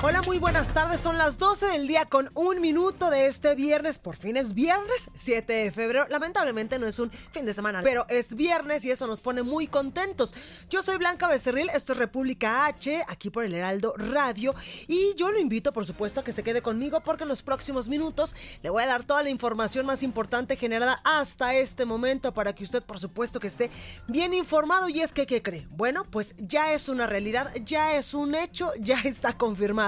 Hola, muy buenas tardes. Son las 12 del día con un minuto de este viernes. Por fin es viernes, 7 de febrero. Lamentablemente no es un fin de semana, pero es viernes y eso nos pone muy contentos. Yo soy Blanca Becerril, esto es República H, aquí por el Heraldo Radio. Y yo lo invito, por supuesto, a que se quede conmigo porque en los próximos minutos le voy a dar toda la información más importante generada hasta este momento para que usted, por supuesto, que esté bien informado. Y es que, ¿qué cree? Bueno, pues ya es una realidad, ya es un hecho, ya está confirmado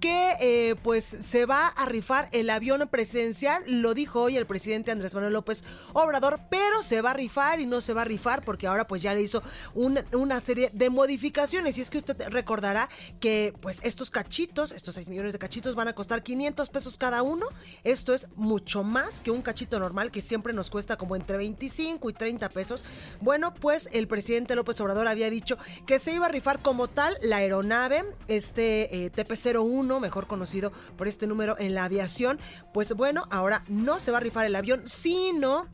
que eh, pues se va a rifar el avión presidencial, lo dijo hoy el presidente Andrés Manuel López Obrador, pero se va a rifar y no se va a rifar porque ahora pues ya le hizo una serie de modificaciones y es que usted recordará que pues estos cachitos, estos 6 millones de cachitos van a costar 500 pesos cada uno, esto es mucho más que un cachito normal que siempre nos cuesta como entre 25 y 30 pesos. Bueno, pues el presidente López Obrador había dicho que se iba a rifar como tal la aeronave, este eh, TPC 01, mejor conocido por este número en la aviación, pues bueno, ahora no se va a rifar el avión, sino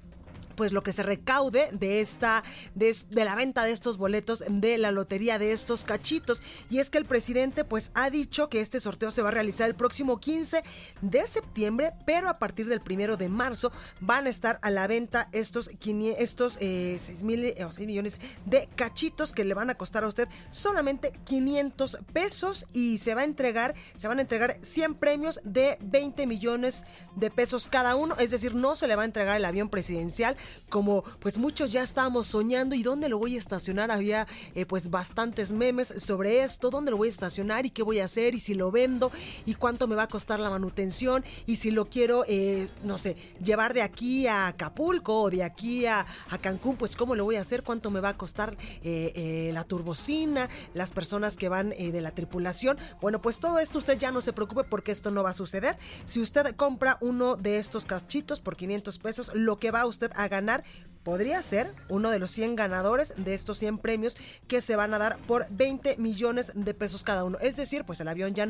pues lo que se recaude de esta de, la venta de estos boletos de la lotería de estos cachitos. Y es que el presidente pues ha dicho que este sorteo se va a realizar el próximo 15 de septiembre pero a partir del primero de marzo van a estar a la venta estos estos 6 eh, mil eh, o 6 millones de cachitos que le van a costar a usted solamente 500 pesos y se va a entregar se van a entregar 100 premios de 20 millones de pesos cada uno. Es decir no se le va a entregar el avión presidencial como pues muchos ya estábamos soñando y dónde lo voy a estacionar. Había eh, pues bastantes memes sobre esto, dónde lo voy a estacionar y qué voy a hacer y si lo vendo y cuánto me va a costar la manutención y si lo quiero, eh, no sé, llevar de aquí a Acapulco o de aquí a, Cancún, pues cómo lo voy a hacer, cuánto me va a costar eh, la turbocina, las personas que van de la tripulación. Bueno, pues todo esto usted ya no se preocupe porque esto no va a suceder. Si usted compra uno de estos cachitos por 500 pesos, lo que va usted a ganar podría ser uno de los 100 ganadores de estos 100 premios que se van a dar por 20 millones de pesos cada uno. Es decir, pues el avión ya.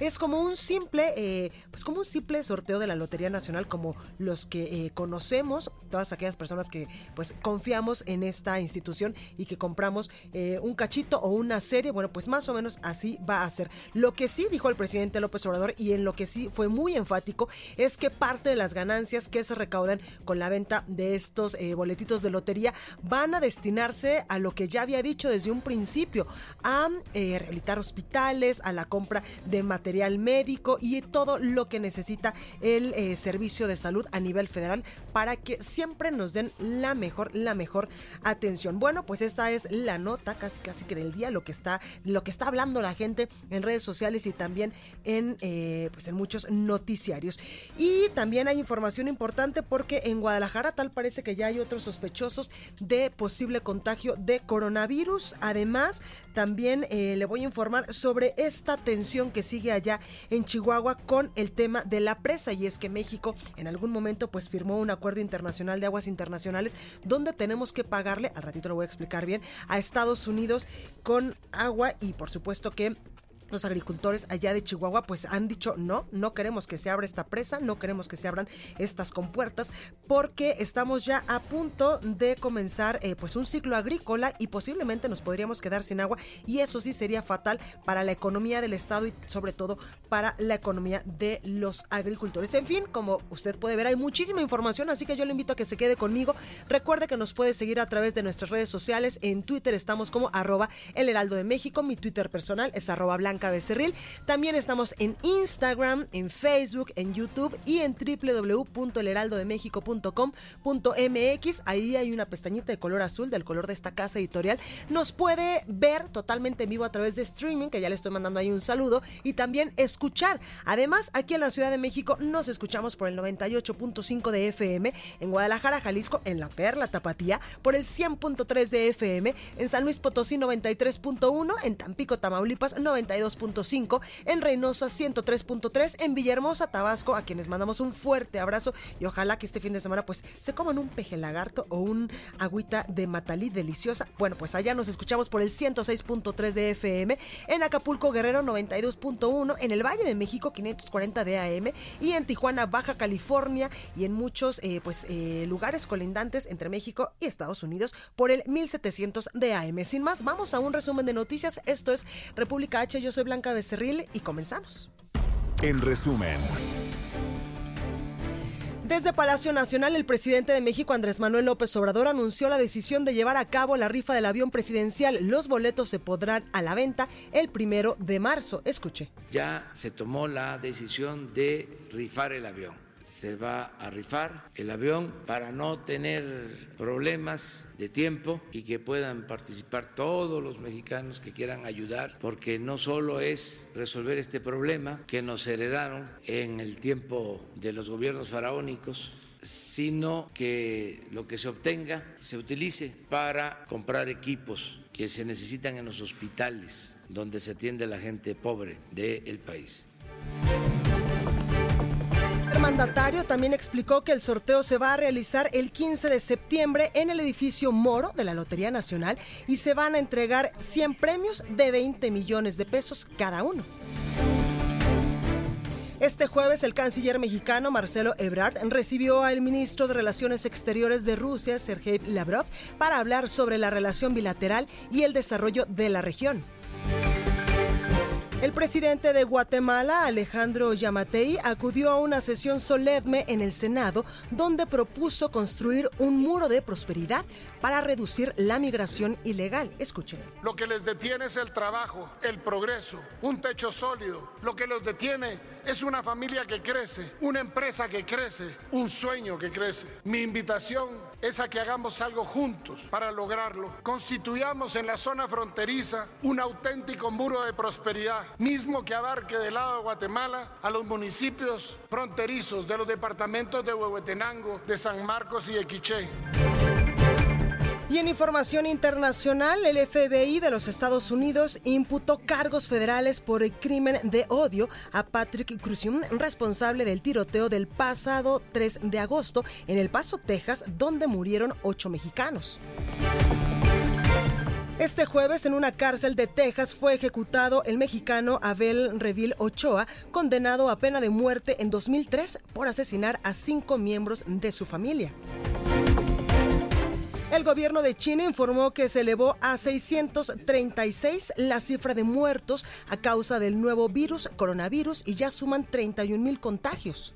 Es como un simple, eh, pues como un simple sorteo de la Lotería Nacional como los que eh, conocemos, todas aquellas personas que pues confiamos en esta institución y que compramos eh, un cachito o una serie. Bueno, pues más o menos así va a ser. Lo que sí dijo el presidente López Obrador y en lo que sí fue muy enfático es que parte de las ganancias que se recaudan con la venta de estos boletos de lotería van a destinarse a lo que ya había dicho desde un principio, a eh, rehabilitar hospitales, a la compra de material médico y todo lo que necesita el eh, servicio de salud a nivel federal para que siempre nos den la mejor, la mejor atención. Bueno, pues esta es la nota casi casi que del día, lo que está, lo que está hablando la gente en redes sociales y también en, eh, pues en muchos noticiarios. Y también hay información importante porque en Guadalajara tal parece que ya hay otros sospechosos de posible contagio de coronavirus. Además, también eh, le voy a informar sobre esta tensión que sigue allá en Chihuahua con el tema de la presa. Y es que México en algún momento pues firmó un acuerdo internacional de aguas internacionales donde tenemos que pagarle, al ratito lo voy a explicar bien, a Estados Unidos con agua y por supuesto que los agricultores allá de Chihuahua pues han dicho no, no queremos que se abra esta presa, no queremos que se abran estas compuertas porque estamos ya a punto de comenzar eh, pues un ciclo agrícola y posiblemente nos podríamos quedar sin agua y eso sí sería fatal para la economía del estado y sobre todo para la economía de los agricultores. En fin, como usted puede ver hay muchísima información así que yo le invito a que se quede conmigo. Recuerde que nos puede seguir a través de nuestras redes sociales. En Twitter estamos como arroba el heraldo de México, mi Twitter personal es arroba blanca Blanca. También estamos en Instagram, en Facebook, en YouTube y en www.elheraldodemexico.com.mx. Ahí hay una pestañita de color azul, del color de esta casa editorial. Nos puede ver totalmente en vivo a través de streaming, que ya le estoy mandando ahí un saludo, y también escuchar. Además, aquí en la Ciudad de México nos escuchamos por el 98.5 de FM, en Guadalajara, Jalisco, en La Perla, Tapatía, por el 100.3 de FM, en San Luis Potosí 93.1, en Tampico, Tamaulipas 92.5, en Reynosa 103.3, en Villahermosa, Tabasco, a quienes mandamos un fuerte abrazo y ojalá que este fin de semana pues se coman un peje lagarto o un agüita de matalí deliciosa. Bueno, pues allá nos escuchamos por el 106.3 de FM, en Acapulco, Guerrero 92.1, en el Valle de México 540 de AM y en Tijuana, Baja California y en muchos eh, pues eh, lugares colindantes entre México y Estados Unidos por el 1700 de AM. Sin más, vamos a un resumen de noticias. Esto es República H, yo soy Blanca Becerril y comenzamos. En resumen. Desde Palacio Nacional, el presidente de México, Andrés Manuel López Obrador, anunció la decisión de llevar a cabo la rifa del avión presidencial. Los boletos se podrán a la venta el primero de marzo. Escuche. Ya se tomó la decisión de rifar el avión se va a rifar el avión para no tener problemas de tiempo y que puedan participar todos los mexicanos que quieran ayudar, porque no solo es resolver este problema que nos heredaron en el tiempo de los gobiernos faraónicos, sino que lo que se obtenga se utilice para comprar equipos que se necesitan en los hospitales donde se atiende la gente pobre del país. Mandatario también explicó que el sorteo se va a realizar el 15 de septiembre en el edificio Moro de la Lotería Nacional y se van a entregar 100 premios de 20 millones de pesos cada uno. Este jueves el canciller mexicano Marcelo Ebrard recibió al ministro de Relaciones Exteriores de Rusia, Sergei Lavrov, para hablar sobre la relación bilateral y el desarrollo de la región. El presidente de Guatemala, Alejandro Yamatei, acudió a una sesión solemne en el Senado donde propuso construir un muro de prosperidad para reducir la migración ilegal. Escuchen. Lo que les detiene es el trabajo, el progreso, un techo sólido. Lo que los detiene es una familia que crece, una empresa que crece, un sueño que crece. Mi invitación es a que hagamos algo juntos para lograrlo. Constituyamos en la zona fronteriza un auténtico muro de prosperidad, mismo que abarque del lado de Guatemala a los municipios fronterizos de los departamentos de Huehuetenango, de San Marcos y de Quiché. Y en información internacional, el FBI de los Estados Unidos imputó cargos federales por el crimen de odio a Patrick Crucium, responsable del tiroteo del pasado 3 de agosto en El Paso, Texas, donde murieron ocho mexicanos. Este jueves en una cárcel de Texas fue ejecutado el mexicano Abel Revil Ochoa, condenado a pena de muerte en 2003 por asesinar a cinco miembros de su familia. El gobierno de China informó que se elevó a 636 la cifra de muertos a causa del nuevo virus coronavirus y ya suman 31 mil contagios.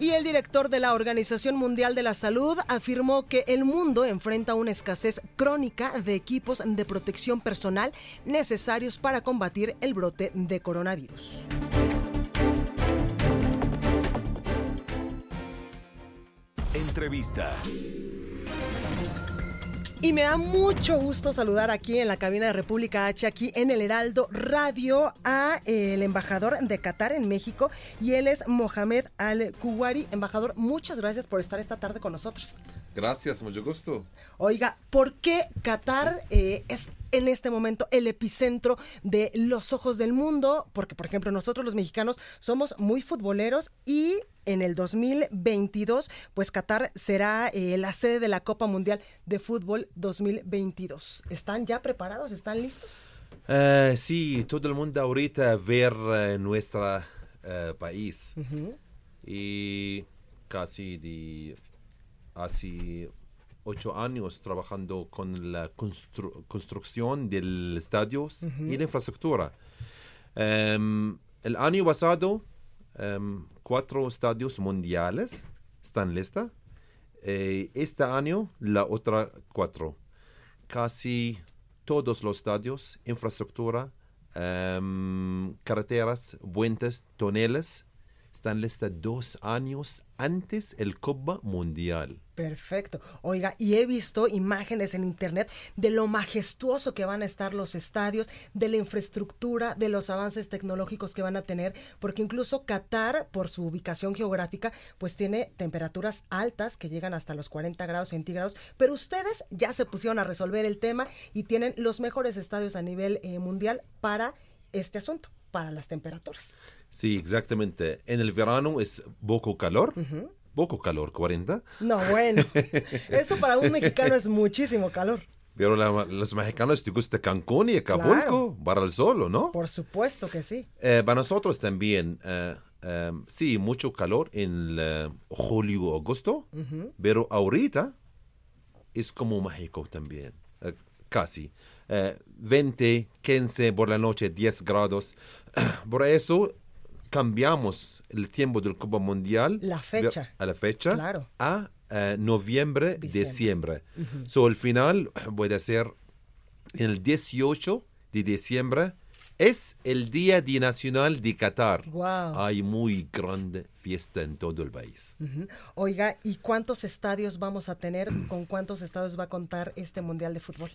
Y el director de la Organización Mundial de la Salud afirmó que el mundo enfrenta una escasez crónica de equipos de protección personal necesarios para combatir el brote de coronavirus. Entrevista. Y me da mucho gusto saludar aquí en la cabina de República H, aquí en el Heraldo Radio, a eh, el embajador de Qatar en México, y él es Mohamed Al-Kuwari. Embajador, muchas gracias por estar esta tarde con nosotros. Gracias, mucho gusto. Oiga, ¿por qué Qatar eh, es en este momento el epicentro de los ojos del mundo? Porque, por ejemplo, nosotros los mexicanos somos muy futboleros y en el 2022, pues Qatar será eh, la sede de la Copa Mundial de Fútbol 2022. ¿Están ya preparados? ¿Están listos? Uh, sí, todo el mundo ahorita ver uh, nuestro uh, país. Uh -huh. Y casi de hace ocho años trabajando con la constru construcción del estadio -huh. y la infraestructura. Um, el año pasado um, cuatro estadios mundiales están listas. Eh, este año, la otra cuatro. Casi todos los estadios, infraestructura, em, carreteras, puentes, toneles, están listas dos años antes el Copa Mundial. Perfecto. Oiga, y he visto imágenes en internet de lo majestuoso que van a estar los estadios, de la infraestructura, de los avances tecnológicos que van a tener, porque incluso Qatar, por su ubicación geográfica, pues tiene temperaturas altas que llegan hasta los 40 grados centígrados, pero ustedes ya se pusieron a resolver el tema y tienen los mejores estadios a nivel eh, mundial para este asunto, para las temperaturas. Sí, exactamente. En el verano es poco calor. Poco calor, 40. No, bueno, eso para un mexicano es muchísimo calor. Pero la- los mexicanos te gusta Cancún y Acapulco para el sol, ¿no? Por supuesto que sí. Eh, para nosotros también, eh, eh, sí, mucho calor en eh, julio, agosto, pero ahorita es como México también, eh, casi. Eh, 20, 15 por la noche, 10 grados. Por eso cambiamos el tiempo del Copa Mundial. La fecha. A la fecha. Claro. A eh, noviembre, Diciembre. diciembre. So, al final puede ser el 18 de diciembre. Es el Día de Nacional de Qatar. Hay muy grande fiesta en todo el país. Oiga, ¿y cuántos estadios vamos a tener? ¿Con cuántos estadios va a contar este Mundial de Fútbol?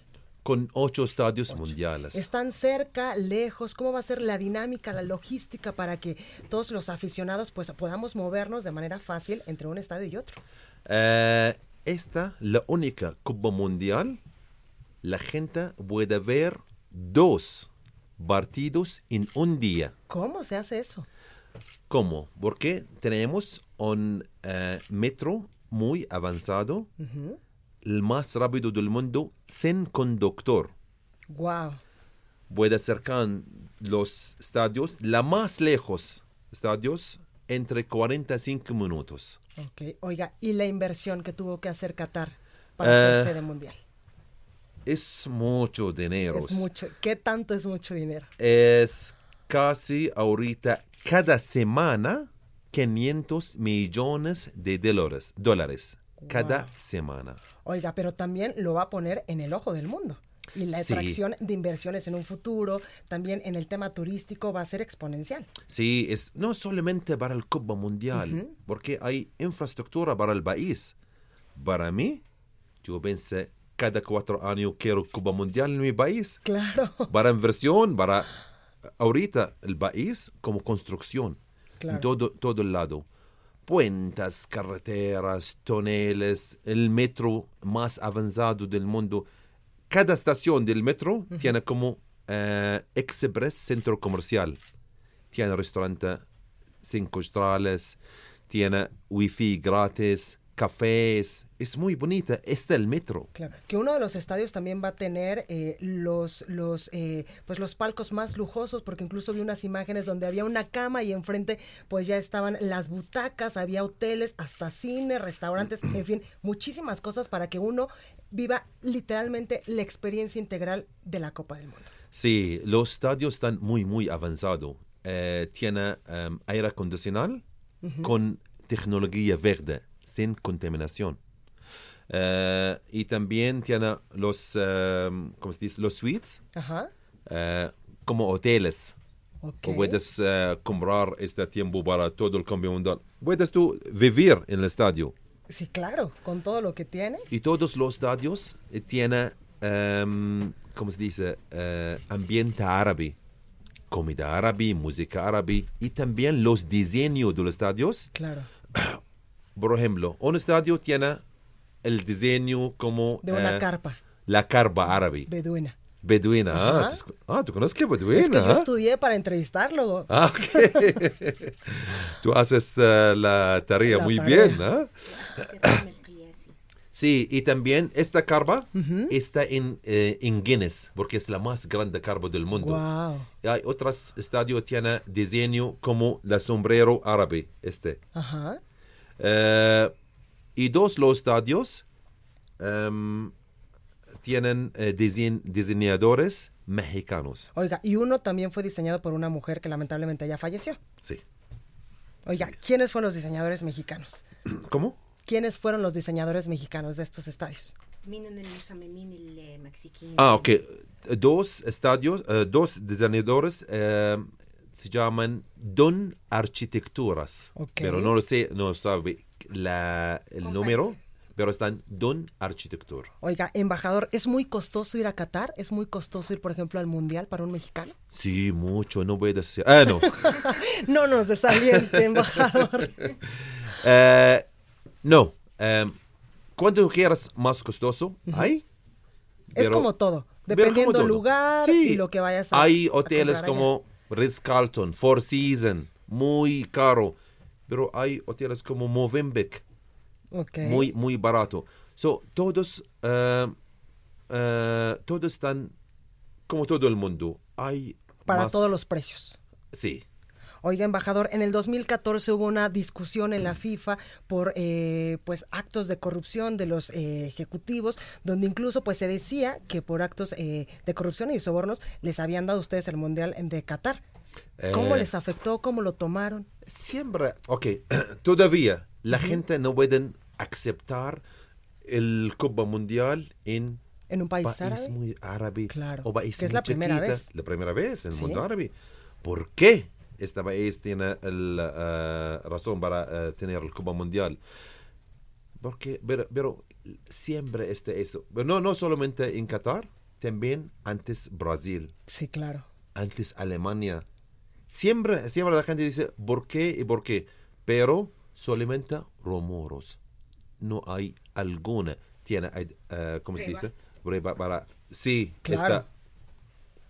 Con ocho estadios mundiales. ¿Están cerca, lejos? ¿Cómo va a ser la dinámica, la logística para que todos los aficionados pues podamos movernos de manera fácil entre un estadio y otro? Eh, esta, la única Copa Mundial, la gente puede ver dos partidos en un día. ¿Cómo se hace eso? ¿Cómo? Porque tenemos un eh, metro muy avanzado, más rápido del mundo, sin conductor. Wow. Puede acercar los estadios, la más lejos, estadios, entre 45 minutos. Ok. Oiga, ¿y la inversión que tuvo que hacer Qatar para Eh, ser sede mundial? Es mucho dinero. Es mucho. ¿Qué tanto es mucho dinero? es casi ahorita cada semana 500 millones de dólares, dólares cada Wow. semana. Oiga, pero también lo va a poner en el ojo del mundo. Y la Sí. atracción de inversiones en un futuro, también en el tema turístico, va a ser exponencial. Sí, es no solamente para el Copa Mundial, porque hay infraestructura para el país. Para mí, yo pensé, cada cuatro años quiero Copa Mundial en mi país. Claro. Para inversión, para ahorita el país como construcción. Claro. En todo, todo el lado. Puentes, carreteras, toneles, el metro más avanzado del mundo. Cada estación del metro tiene como eh, Express Centro Comercial. Tiene restaurante cinco estrellas, tiene wifi gratis, cafés. Es muy bonita. Está el metro. Claro, que uno de los estadios también va a tener eh, los los eh, pues los palcos más lujosos, porque incluso vi unas imágenes donde había una cama y enfrente pues ya estaban las butacas, había hoteles, hasta cine, restaurantes, en fin, muchísimas cosas para que uno viva literalmente la experiencia integral de la Copa del Mundo. Sí, los estadios están muy, muy avanzados. Eh, tiene em, aire acondicionado con tecnología verde, sin contaminación. Eh, y también tiene los, em, ¿cómo se dice? Los suites, Ajá. eh, como hoteles. Ok. O Puedes comprar este tiempo para todo el cambio mundial. Puedes tú vivir en el estadio. Sí, claro, con todo lo que tiene. Y todos los estadios tienen, em, ¿cómo se dice? Ambiente árabe. Comida árabe, música árabe. Y también los diseños de los estadios. Claro. Por ejemplo, un estadio tiene el diseño como... De una eh, carpa La carpa árabe. beduina. Beduina. Ah, tú, ah, ¿tú conoces que beduina? Es que yo estudié para entrevistarlo. Ah, ok. Tú haces eh, la tarea La muy tarea. bien, ¿ah? Sí, y también esta carpa está en, eh, en Guinness, porque es la más grande carpa del mundo. Wow. Y hay otros estadios que tienen diseño como la sombrero árabe, este. Ajá. Eh, y dos los estadios em, tienen eh, dise- diseñadores mexicanos. Oiga, y uno también fue diseñado por una mujer que lamentablemente ya falleció. Sí. Oiga, ¿quiénes fueron los diseñadores mexicanos? ¿Cómo? ¿quiénes fueron los diseñadores mexicanos de estos estadios? Ah, ok. Dos estadios, eh, dos diseñadores eh, se llaman Don Arquitecturas. Ok. Pero no lo sé, no sabe la, el número, pero están Don Arquitectura. Oiga, embajador, ¿es muy costoso ir a Qatar? ¿Es muy costoso ir, por ejemplo, al Mundial para un mexicano? Sí, mucho, no voy a decir. Ah, no. No nos desaliente, embajador. Eh, no. eh, cuando quieras más costoso, hay. es pero- como todo, dependiendo del lugar Sí. y lo que vayas a Hay hoteles como Ritz Carlton, Four Seasons, muy caro. Pero hay hoteles como Movenpick, Ok. muy, muy barato. So, todos, eh, eh, todos están como todo el mundo. Hay Para más- todos los precios. Sí. Oiga, embajador, en el 2014 hubo una discusión en la FIFA por eh, pues actos de corrupción de los eh, ejecutivos, donde incluso pues se decía que por actos eh, de corrupción y sobornos les habían dado ustedes el mundial de Qatar. ¿Cómo Eh, les afectó? ¿Cómo lo tomaron? Siempre, ok, todavía la gente no puede aceptar el Copa Mundial en ¿En un país, país árabe? muy árabe Claro, o país que es la primera chiquita, vez. La primera vez en el Sí. mundo árabe. ¿Por qué este país tiene la eh, razón para eh, tener el Copa Mundial? Porque, pero, pero siempre este eso. Pero no, no solamente en Qatar, también antes Brasil, Sí, claro. antes Alemania. Siempre, siempre la gente dice por qué y por qué, pero solamente rumores. No hay alguna. Tiene, eh, ¿cómo se dice? Prueba para. Sí, Claro. está.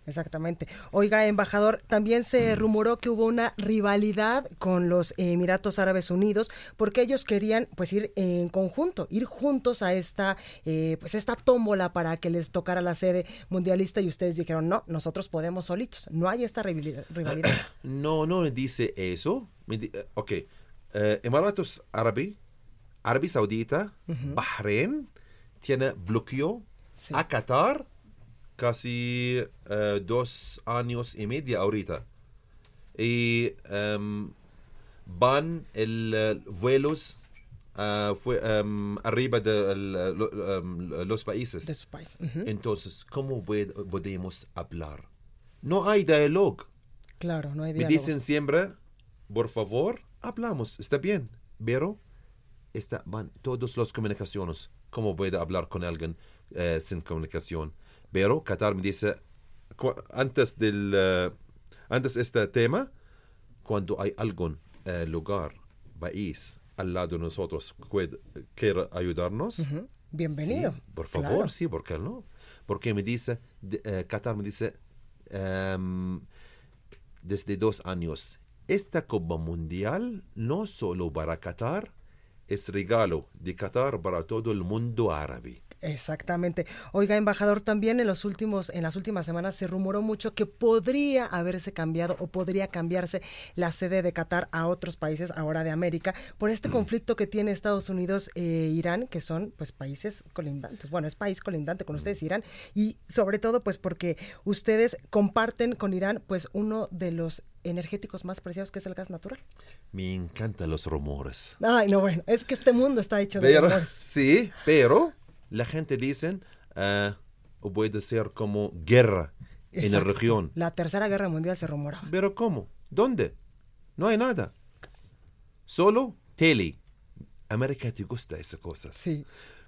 Exactamente. Oiga, embajador, también se Mm. rumoró que hubo una rivalidad con los Emiratos Árabes Unidos porque ellos querían pues ir en conjunto, ir juntos a esta eh, pues esta tómbola para que les tocara la sede mundialista y ustedes dijeron no, nosotros podemos solitos, no hay esta rivalidad. No, no dice eso. Eh, ok. Eh, Emiratos Árabes, Arabia Saudita, Bahrein, tiene bloqueo Sí. a Qatar casi eh, dos años y medio ahorita. Y em, van el, eh, vuelos ah, fue, em, arriba de el, eh, em, los países. de su país. Entonces, ¿cómo pod- podemos hablar? No hay diálogo. Claro, no hay Me diálogo. dicen siempre, por favor, hablamos, está bien, pero está, van todas las comunicaciones. ¿Cómo puedo hablar con alguien sin comunicación? Pero Qatar me dice, antes del eh, antes este tema, cuando hay algún eh, lugar, país al lado de nosotros que quiere ayudarnos, Ujú, Bienvenido. Sí, por favor, Claro. sí, ¿por qué no? Porque me dice, de- eh, Qatar me dice, em, desde dos años, esta Copa Mundial no solo para Qatar, es regalo de Qatar para todo el mundo árabe. Exactamente. Oiga, embajador, también en los últimos, en las últimas semanas se rumoró mucho que podría haberse cambiado o podría cambiarse la sede de Qatar a otros países ahora de América por este conflicto que tiene Estados Unidos e Irán, que son pues países colindantes. Bueno, es país colindante con ustedes, Irán, y sobre todo pues porque ustedes comparten con Irán pues uno de los energéticos más preciados que es el gas natural. Me encantan los rumores. Ay, no, bueno, es que este mundo está hecho de Pero, rumores. sí, pero la gente dice, eh, puede ser como guerra en la Exacto. región. La Tercera Guerra Mundial se rumoraba. Pero ¿cómo? ¿Dónde? No hay nada. Solo tele. América te gusta esas cosas. Sí.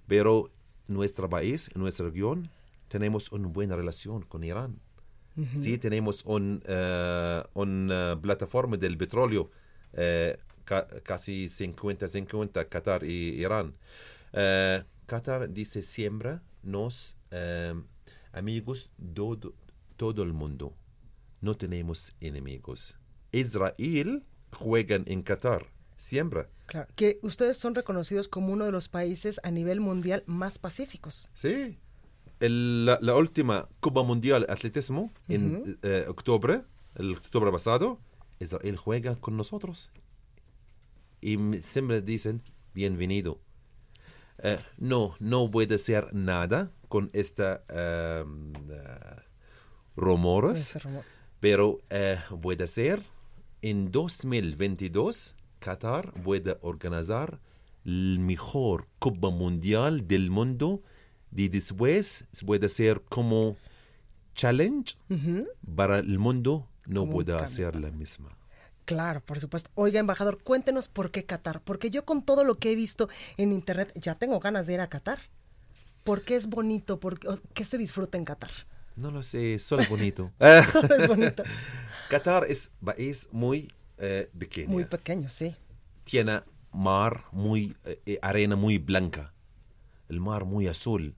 Pero nuestro país, nuestra región, tenemos una buena relación con Irán. Sí, tenemos un, eh, una plataforma del petróleo eh, ca- casi 50-50 Qatar y Irán. Qatar dice siempre, nos eh, amigos todo, todo el mundo. No tenemos enemigos. Israel juegan en Qatar, siempre. Claro, que ustedes son reconocidos como uno de los países a nivel mundial más pacíficos. Sí. El- la, la última Copa Mundial de Atletismo en eh, octubre, el octubre pasado, Israel juega con nosotros. Y siempre dicen, bienvenido. Eh, no, no puede ser nada con esta em, eh, rumores, rumor. pero eh, puede ser en 2022 Qatar puede organizar el mejor Copa Mundial del mundo y después puede hacer como challenge para el mundo no cambio. hacer la misma. Claro, por supuesto. Oiga, embajador, cuéntenos por qué Qatar. Porque yo con todo lo que he visto en internet ya tengo ganas de ir a Qatar. ¿Por qué es bonito? ¿Por qué, se disfruta en Qatar? No lo sé, solo bonito. Solo es bonito. Qatar es país muy eh, pequeño. Muy pequeño, sí. Tiene mar muy, eh, eh, arena muy blanca, el mar muy azul,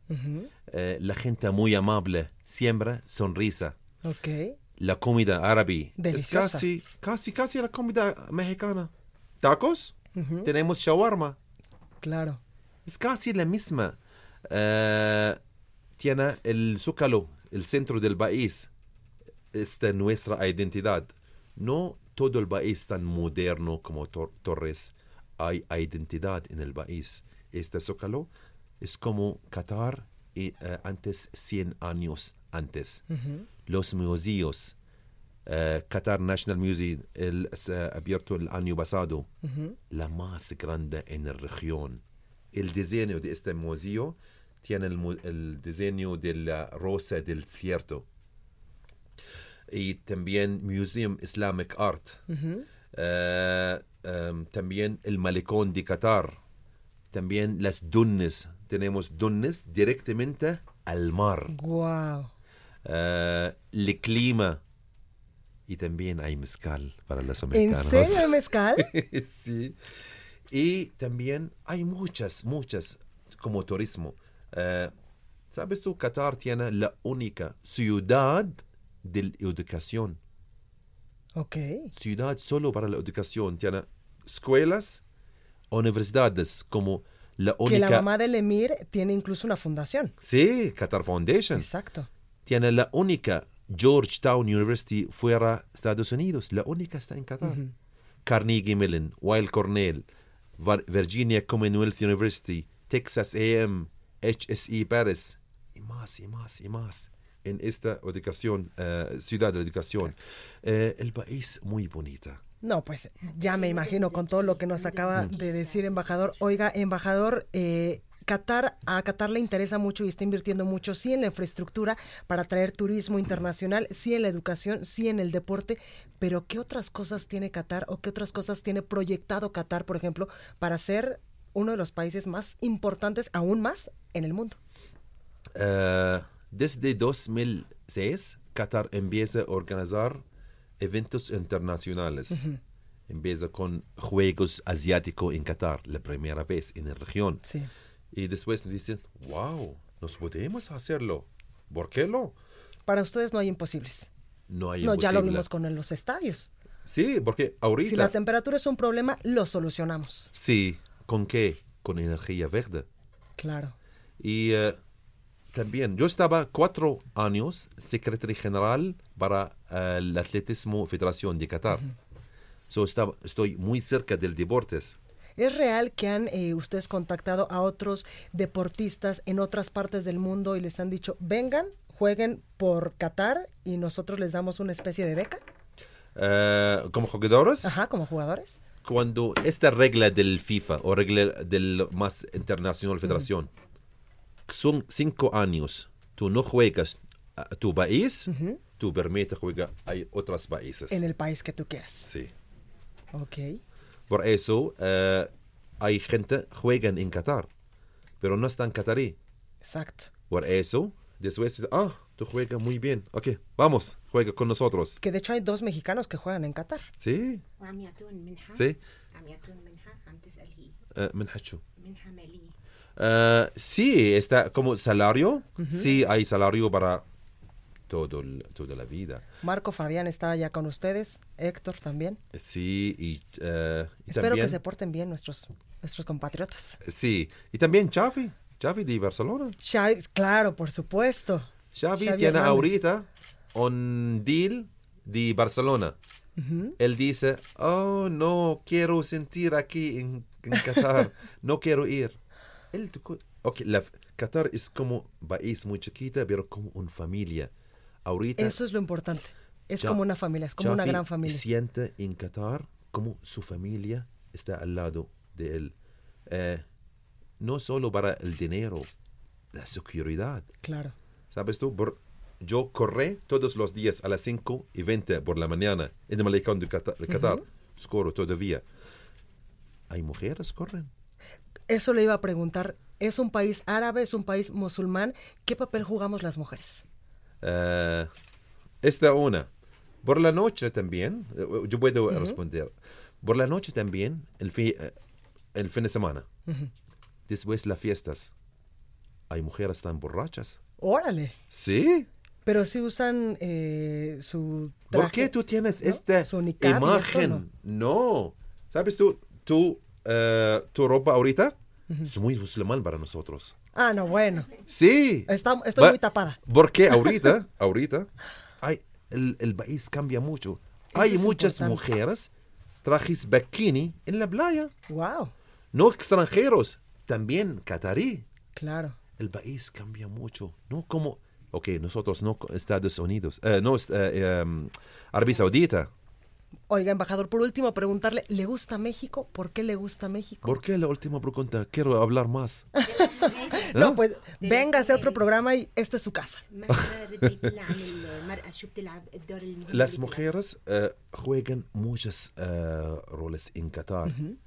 eh, la gente muy amable, siempre sonrisa. Ok. La comida árabe Deliciosa. es casi, casi, casi la comida mexicana. Tacos, tenemos shawarma, Claro. es casi la misma. Eh, tiene el Zócalo, el centro del país, esta nuestra identidad. No todo el país tan moderno como Tor- Torres. Hay identidad en el país. Este Zócalo es como Qatar eh, eh, antes 100 años antes. Los museos. eh, Qatar National Museum el, se ha abierto el año pasado, la más grande en la región. El diseño de este museo tiene el, el diseño de la rosa del desierto. Y también Museum Islamic Art. Eh, em, también el malecón de Qatar. También las dunas. Tenemos dunas directamente al mar. Wow. Eh, el clima. Y también hay mezcal para los ¿En americanos. serio hay mezcal? sí. Y también hay muchas, muchas como turismo. Eh, ¿Sabes tú? Qatar tiene la única ciudad de la educación. Ok. Ciudad solo para la educación. Tiene escuelas, universidades como la Que única... la mamá del emir tiene incluso una fundación. Sí, Qatar Foundation. Exacto. Tiene la única Georgetown University fuera de Estados Unidos. La única está en Qatar. Carnegie Mellon, Weill Cornell, Virginia Commonwealth University, Texas AM, HSE Paris, y más, y más, y más. En esta educación, eh, ciudad de educación. Eh, el país muy bonita. No, pues ya me imagino con todo lo que nos acaba de decir, embajador. Oiga, embajador, eh, Qatar, a Qatar le interesa mucho y está invirtiendo mucho, sí en la infraestructura para traer turismo internacional, sí en la educación, sí en el deporte, pero ¿qué otras cosas tiene Qatar o qué otras cosas tiene proyectado Qatar, por ejemplo, para ser uno de los países más importantes, aún más, en el mundo? Eh, desde 2006, Qatar empieza a organizar eventos internacionales. Empieza con Juegos Asiáticos en Qatar, la primera vez en la región. Sí. Y después dicen, wow, nos podemos hacerlo. ¿Por qué no? Para ustedes no hay imposibles. No hay No, ya lo imposible. vimos con los estadios. Sí, porque ahorita... Si la temperatura es un problema, lo solucionamos. Sí, ¿con qué? Con energía verde. Claro. Y eh, también, yo estaba cuatro años secretario general para eh, el Atletismo Federación de Qatar. So, estaba, estoy muy cerca del deportes. ¿Es real que han eh, ustedes contactado a otros deportistas en otras partes del mundo y les han dicho, vengan, jueguen por Qatar y nosotros les damos una especie de beca? Eh, como jugadores, Ajá, como jugadores. cuando esta regla del FIFA o regla del más internacional federación, son cinco años, tú no juegas a tu país, tú permites jugar a otros países. En el país que tú quieras. Sí. Ok. Por eso eh, hay gente que juegan en Qatar, pero no están catarí. Exacto. Por eso, después, dice ah, tú juegas muy bien. Ok, vamos, juega con nosotros. Que de hecho hay dos mexicanos que juegan en Qatar. Sí. Sí. Uh, sí, está como salario. Sí, hay salario para todo toda la vida. Marco Fabián está ya con ustedes, Héctor también. Sí, y, eh, y Espero también, que se porten bien nuestros, nuestros compatriotas. Sí, y también Xavi, Xavi de Barcelona. Xavi, claro, por supuesto. Xavi, Xavi tiene Hernández. ahorita un deal de Barcelona. Él dice, oh, no quiero sentir aquí en, en Qatar, no quiero ir. Él, ok, la, Qatar es como país muy chiquita, pero como una familia. Ahorita Eso es lo importante. Es Ya- como una familia, es como una gran familia. siente en Qatar como su familia está al lado de él. eh, no solo para el dinero, la seguridad. Claro. ¿Sabes tú? Por- yo corré todos los días a las 5 y 20 por la mañana en el malecón de Qatar. de Qatar. Corro todavía. ¿Hay mujeres corren? Eso le iba a preguntar. ¿Es un país árabe? ¿Es un país musulmán? ¿Qué papel jugamos las mujeres? Eh, esta una. Por la noche también, eh, yo puedo responder. Por la noche también, el, fi- eh, el fin de semana. Después las fiestas. Hay mujeres tan borrachas. Órale. Sí. Pero si usan eh, su ¿Por qué tú tienes ¿no? esta esto, imagen? no. ¿Sabes tú? tú eh, tu ropa ahorita es muy musulmán para nosotros. Ah, no, bueno. Sí. Está- estoy Va- muy tapada. Porque ahorita, ahorita, hay, el, el país cambia mucho. hay muchas importante. mujeres trajes bikini en la playa. Wow. No extranjeros, también catarí. Claro. El país cambia mucho. No como, ok, nosotros no Estados Unidos, eh, no eh, eh, Arabia Saudita. Oiga, embajador, por último, preguntarle, ¿le gusta México? ¿Por qué le gusta México? ¿Por qué la última pregunta? Quiero hablar más. No, pues véngase a otro programa y esta es su casa. Las mujeres eh, juegan muchos eh, roles en Qatar, uh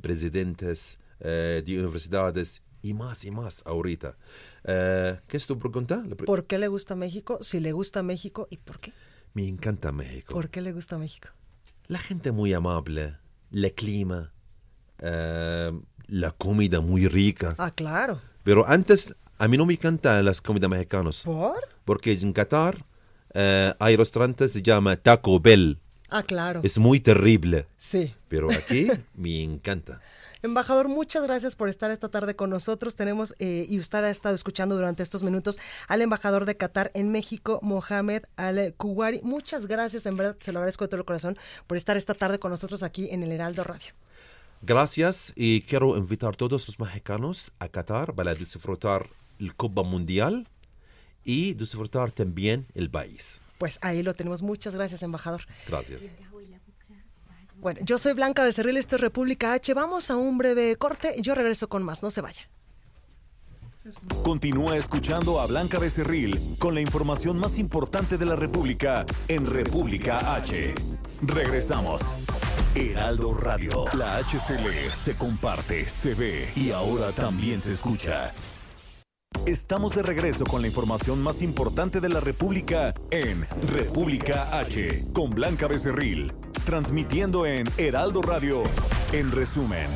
presidentes de universidades y más y más ahorita. ¿Qué es tu pregunta? ¿Por qué le gusta México? Si le gusta México y por qué. Me encanta México. ¿Por qué le gusta México? La gente muy amable, el clima, la comida muy rica. Ah, claro. Pero antes, a mí no me encantan las comidas mexicanas. ¿Por? Porque en Qatar eh, hay restaurantes que se llama Taco Bell. Ah, claro. Es muy terrible. Sí. Pero aquí me encanta. Embajador, muchas gracias por estar esta tarde con nosotros. Tenemos, eh, y usted ha estado escuchando durante estos minutos, al embajador de Qatar en México, Mohamed Al-Kuwari. Muchas gracias, en verdad, se lo agradezco de todo el corazón por estar esta tarde con nosotros aquí en el Heraldo Radio. Gracias y quiero invitar a todos los mexicanos a Qatar para disfrutar el Copa Mundial y disfrutar también el país. Pues ahí lo tenemos. Muchas gracias, embajador. Gracias. Bueno, yo soy Blanca Becerril, esto es República H. Vamos a un breve corte. Yo regreso con más. No se vaya. Continúa escuchando a Blanca Becerril con la información más importante de la República en República H. Regresamos. Heraldo Radio. La HCL se comparte, se ve y ahora también se escucha. Estamos de regreso con la información más importante de la República en República H con Blanca Becerril, transmitiendo en Heraldo Radio. En resumen.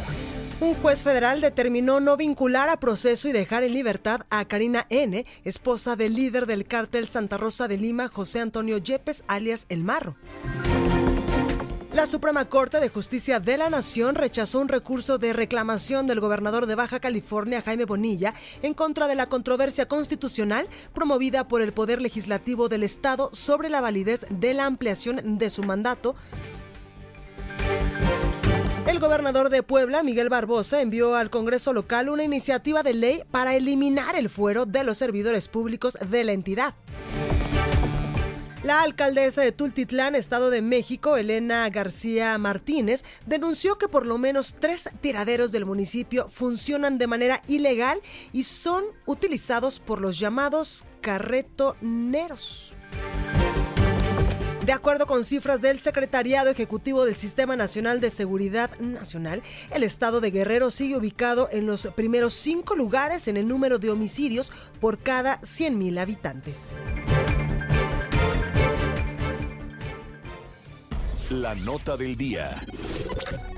Un juez federal determinó no vincular a proceso y dejar en libertad a Karina N., esposa del líder del cártel Santa Rosa de Lima, José Antonio Yepes, alias El Marro. La Suprema Corte de Justicia de la Nación rechazó un recurso de reclamación del gobernador de Baja California, Jaime Bonilla, en contra de la controversia constitucional promovida por el Poder Legislativo del Estado sobre la validez de la ampliación de su mandato el gobernador de Puebla, Miguel Barbosa, envió al Congreso local una iniciativa de ley para eliminar el fuero de los servidores públicos de la entidad. La alcaldesa de Tultitlán, Estado de México, Elena García Martínez, denunció que por lo menos tres tiraderos del municipio funcionan de manera ilegal y son utilizados por los llamados carretoneros. De acuerdo con cifras del Secretariado Ejecutivo del Sistema Nacional de Seguridad Nacional, el estado de Guerrero sigue ubicado en los primeros cinco lugares en el número de homicidios por cada 100.000 habitantes. La nota del día.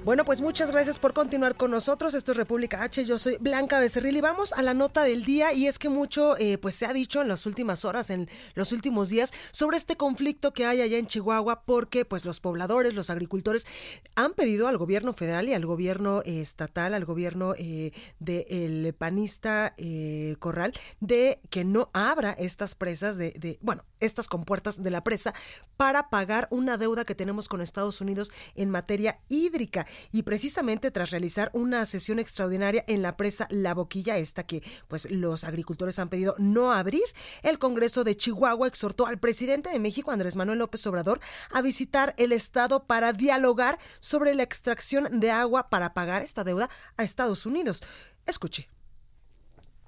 Bueno, pues muchas gracias por continuar con nosotros. Esto es República H. Yo soy Blanca Becerril y vamos a la nota del día. Y es que mucho eh, pues se ha dicho en las últimas horas, en los últimos días, sobre este conflicto que hay allá en Chihuahua, porque pues los pobladores, los agricultores han pedido al gobierno federal y al gobierno eh, estatal, al gobierno eh, del panista eh, Corral, de que no abra estas presas de, de, bueno, estas compuertas de la presa para pagar una deuda que tenemos con Estados Unidos en materia hídrica. Y precisamente tras realizar una sesión extraordinaria en la presa La Boquilla, esta que pues los agricultores han pedido no abrir, el Congreso de Chihuahua exhortó al presidente de México, Andrés Manuel López Obrador, a visitar el estado para dialogar sobre la extracción de agua para pagar esta deuda a Estados Unidos. Escuche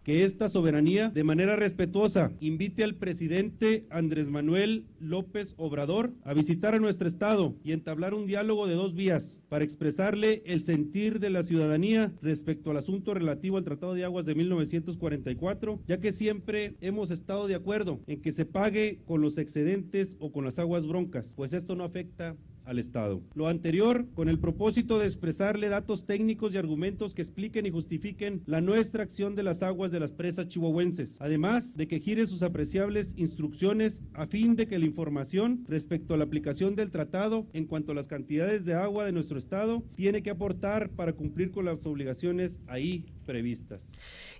que esta soberanía, de manera respetuosa, invite al presidente Andrés Manuel López Obrador a visitar a nuestro estado y entablar un diálogo de dos vías para expresarle el sentir de la ciudadanía respecto al asunto relativo al Tratado de Aguas de 1944, ya que siempre hemos estado de acuerdo en que se pague con los excedentes o con las aguas broncas, pues esto no afecta al Estado. Lo anterior con el propósito de expresarle datos técnicos y argumentos que expliquen y justifiquen la no extracción de las aguas de las presas chihuahuenses, además de que gire sus apreciables instrucciones a fin de que la información respecto a la aplicación del tratado en cuanto a las cantidades de agua de nuestro Estado tiene que aportar para cumplir con las obligaciones ahí previstas.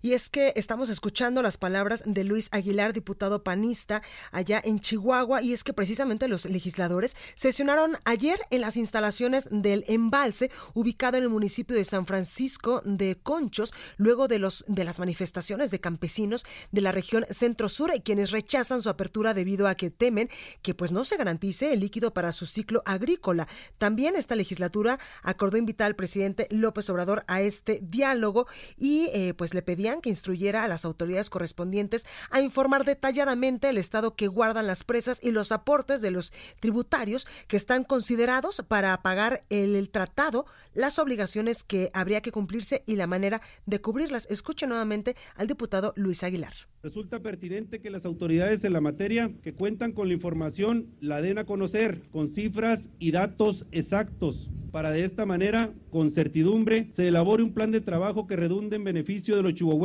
Y es que estamos escuchando las palabras de Luis Aguilar, diputado panista allá en Chihuahua, y es que precisamente los legisladores sesionaron ayer en las instalaciones del embalse ubicado en el municipio de San Francisco de Conchos, luego de los de las manifestaciones de campesinos de la región centro-sur quienes rechazan su apertura debido a que temen que pues no se garantice el líquido para su ciclo agrícola. También esta legislatura acordó invitar al presidente López Obrador a este diálogo y eh, pues le pedían que instruyera a las autoridades correspondientes a informar detalladamente el estado que guardan las presas y los aportes de los tributarios que están considerados para pagar el, tratado, las obligaciones que habría que cumplirse y la manera de cubrirlas. Escuche nuevamente al diputado Luis Aguilar. Resulta pertinente que las autoridades en la materia que cuentan con la información la den a conocer con cifras y datos exactos para de esta manera, con certidumbre, se elabore un plan de trabajo que redunde en beneficio de los chihuahuenses,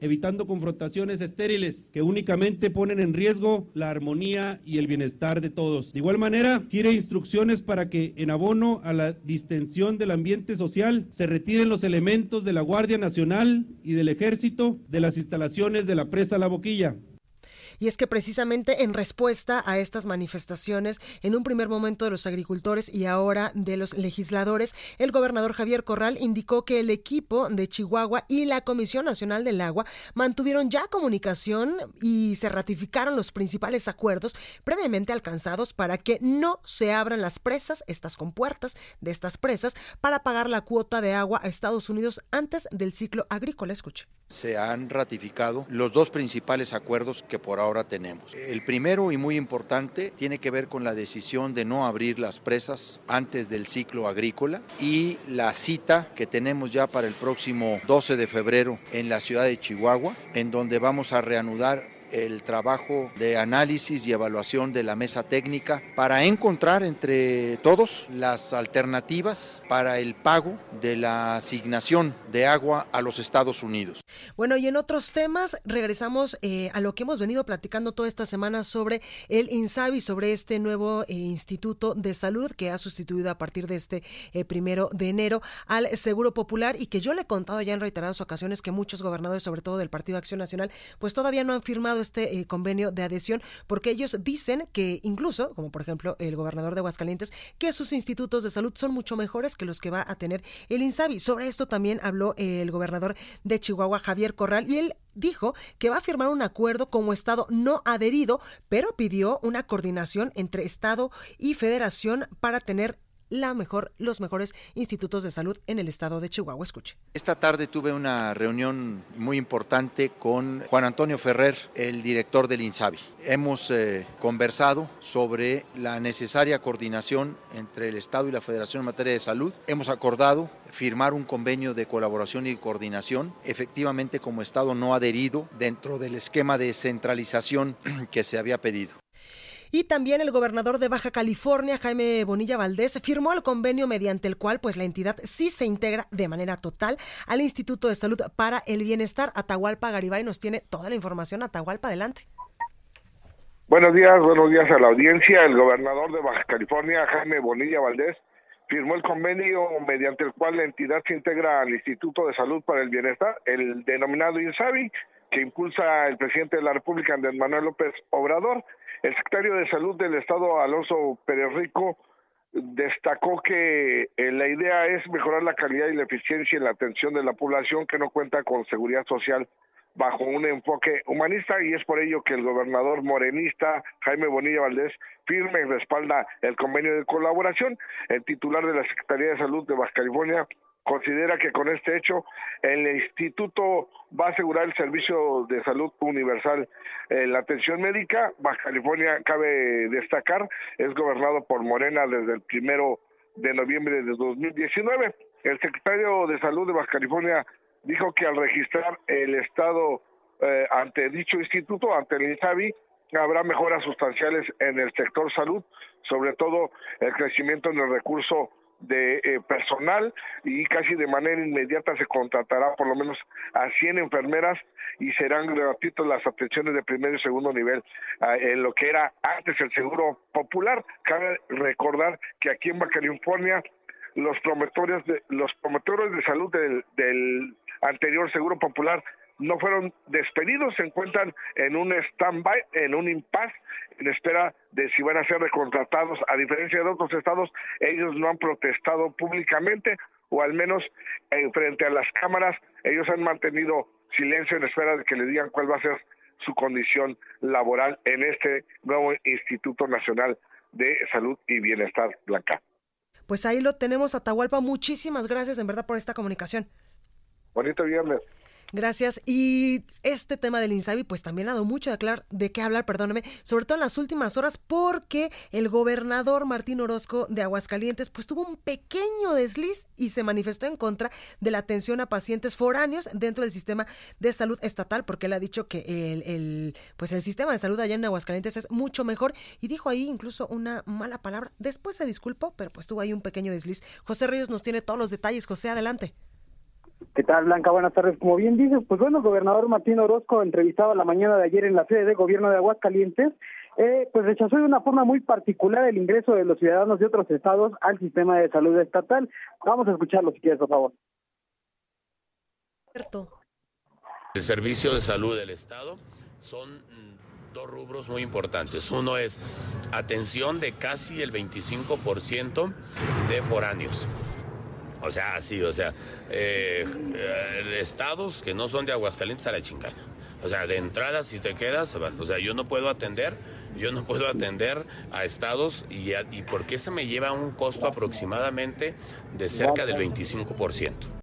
evitando confrontaciones estériles que únicamente ponen en riesgo la armonía y el bienestar de todos. De igual manera, quiere instrucciones para que, en abono a la distensión del ambiente social, se retiren los elementos de la Guardia Nacional y del Ejército de las instalaciones de la presa La Boquilla. Y es que precisamente en respuesta a estas manifestaciones, en un primer momento de los agricultores y ahora de los legisladores, el gobernador Javier Corral indicó que el equipo de Chihuahua y la Comisión Nacional del Agua mantuvieron ya comunicación y se ratificaron los principales acuerdos previamente alcanzados para que no se abran las presas, estas compuertas de estas presas, para pagar la cuota de agua a Estados Unidos antes del ciclo agrícola. Escuche. Se han ratificado los dos principales acuerdos que por ahora ahora tenemos. El primero y muy importante tiene que ver con la decisión de no abrir las presas antes del ciclo agrícola y la cita que tenemos ya para el próximo 12 de febrero en la ciudad de Chihuahua, en donde vamos a reanudar el trabajo de análisis y evaluación de la mesa técnica para encontrar entre todos las alternativas para el pago de la asignación de agua a los Estados Unidos. Bueno, y en otros temas regresamos eh, a lo que hemos venido platicando toda esta semana sobre el INSABI, sobre este nuevo eh, Instituto de Salud que ha sustituido a partir de este eh, primero de enero al Seguro Popular y que yo le he contado ya en reiteradas ocasiones que muchos gobernadores, sobre todo del Partido Acción Nacional, pues todavía no han firmado este eh, convenio de adhesión porque ellos dicen que incluso, como por ejemplo el gobernador de Aguascalientes, que sus institutos de salud son mucho mejores que los que va a tener el INSABI. Sobre esto también habló el gobernador de Chihuahua, Javier Corral, y él dijo que va a firmar un acuerdo como Estado no adherido, pero pidió una coordinación entre Estado y Federación para tener la mejor, los mejores institutos de salud en el estado de Chihuahua. Escuche. Esta tarde tuve una reunión muy importante con Juan Antonio Ferrer, el director del INSABI. Hemos eh, conversado sobre la necesaria coordinación entre el Estado y la Federación en materia de salud. Hemos acordado firmar un convenio de colaboración y coordinación, efectivamente como Estado no adherido dentro del esquema de centralización que se había pedido. Y también el gobernador de Baja California, Jaime Bonilla Valdés, firmó el convenio mediante el cual pues la entidad sí se integra de manera total al Instituto de Salud para el Bienestar. Atahualpa Garibay nos tiene toda la información. Atahualpa, adelante. Buenos días, buenos días a la audiencia. El gobernador de Baja California, Jaime Bonilla Valdés, firmó el convenio mediante el cual la entidad se integra al Instituto de Salud para el Bienestar, el denominado INSABI, que impulsa el presidente de la República, Andrés Manuel López Obrador. El secretario de Salud del Estado, Alonso Pérez Rico, destacó que eh, la idea es mejorar la calidad y la eficiencia en la atención de la población que no cuenta con seguridad social bajo un enfoque humanista y es por ello que el gobernador morenista Jaime Bonilla Valdés firme y respalda el convenio de colaboración. El titular de la Secretaría de Salud de Baja California considera que con este hecho el instituto va a asegurar el servicio de salud universal. Eh, la atención médica, Baja California, cabe destacar, es gobernado por Morena desde el primero de noviembre de 2019. El secretario de Salud de Baja California dijo que al registrar el Estado eh, ante dicho instituto, ante el INSABI, habrá mejoras sustanciales en el sector salud, sobre todo el crecimiento en el recurso de eh, personal y casi de manera inmediata se contratará por lo menos a 100 enfermeras y serán gratuitas las atenciones de primer y segundo nivel ah, en lo que era antes el seguro popular. Cabe recordar que aquí en Baja California los promotores de los promotores de salud del, del anterior seguro popular no fueron despedidos, se encuentran en un stand-by, en un impasse, en espera de si van a ser recontratados. A diferencia de otros estados, ellos no han protestado públicamente, o al menos en frente a las cámaras, ellos han mantenido silencio en espera de que le digan cuál va a ser su condición laboral en este nuevo Instituto Nacional de Salud y Bienestar Blanca. Pues ahí lo tenemos, Atahualpa. Muchísimas gracias en verdad por esta comunicación. Bonito viernes. Gracias. Y este tema del Insabi, pues también ha dado mucho de, aclar, de qué hablar, perdóname, sobre todo en las últimas horas, porque el gobernador Martín Orozco de Aguascalientes, pues tuvo un pequeño desliz y se manifestó en contra de la atención a pacientes foráneos dentro del sistema de salud estatal, porque él ha dicho que el, el, pues el sistema de salud allá en Aguascalientes es mucho mejor y dijo ahí incluso una mala palabra. Después se disculpó, pero pues tuvo ahí un pequeño desliz. José Ríos nos tiene todos los detalles. José, adelante. ¿Qué tal, Blanca? Buenas tardes. Como bien dices, pues bueno, el gobernador Martín Orozco, entrevistado la mañana de ayer en la sede de gobierno de Aguascalientes, eh, pues rechazó de una forma muy particular el ingreso de los ciudadanos de otros estados al sistema de salud estatal. Vamos a escucharlo si quieres, por favor. El servicio de salud del Estado son dos rubros muy importantes. Uno es atención de casi el 25% de foráneos. O sea, sí, o sea, eh, estados que no son de Aguascalientes a la chingada. O sea, de entrada, si te quedas, o sea, yo no puedo atender, yo no puedo atender a estados y, a, y porque se me lleva un costo aproximadamente de cerca del 25%.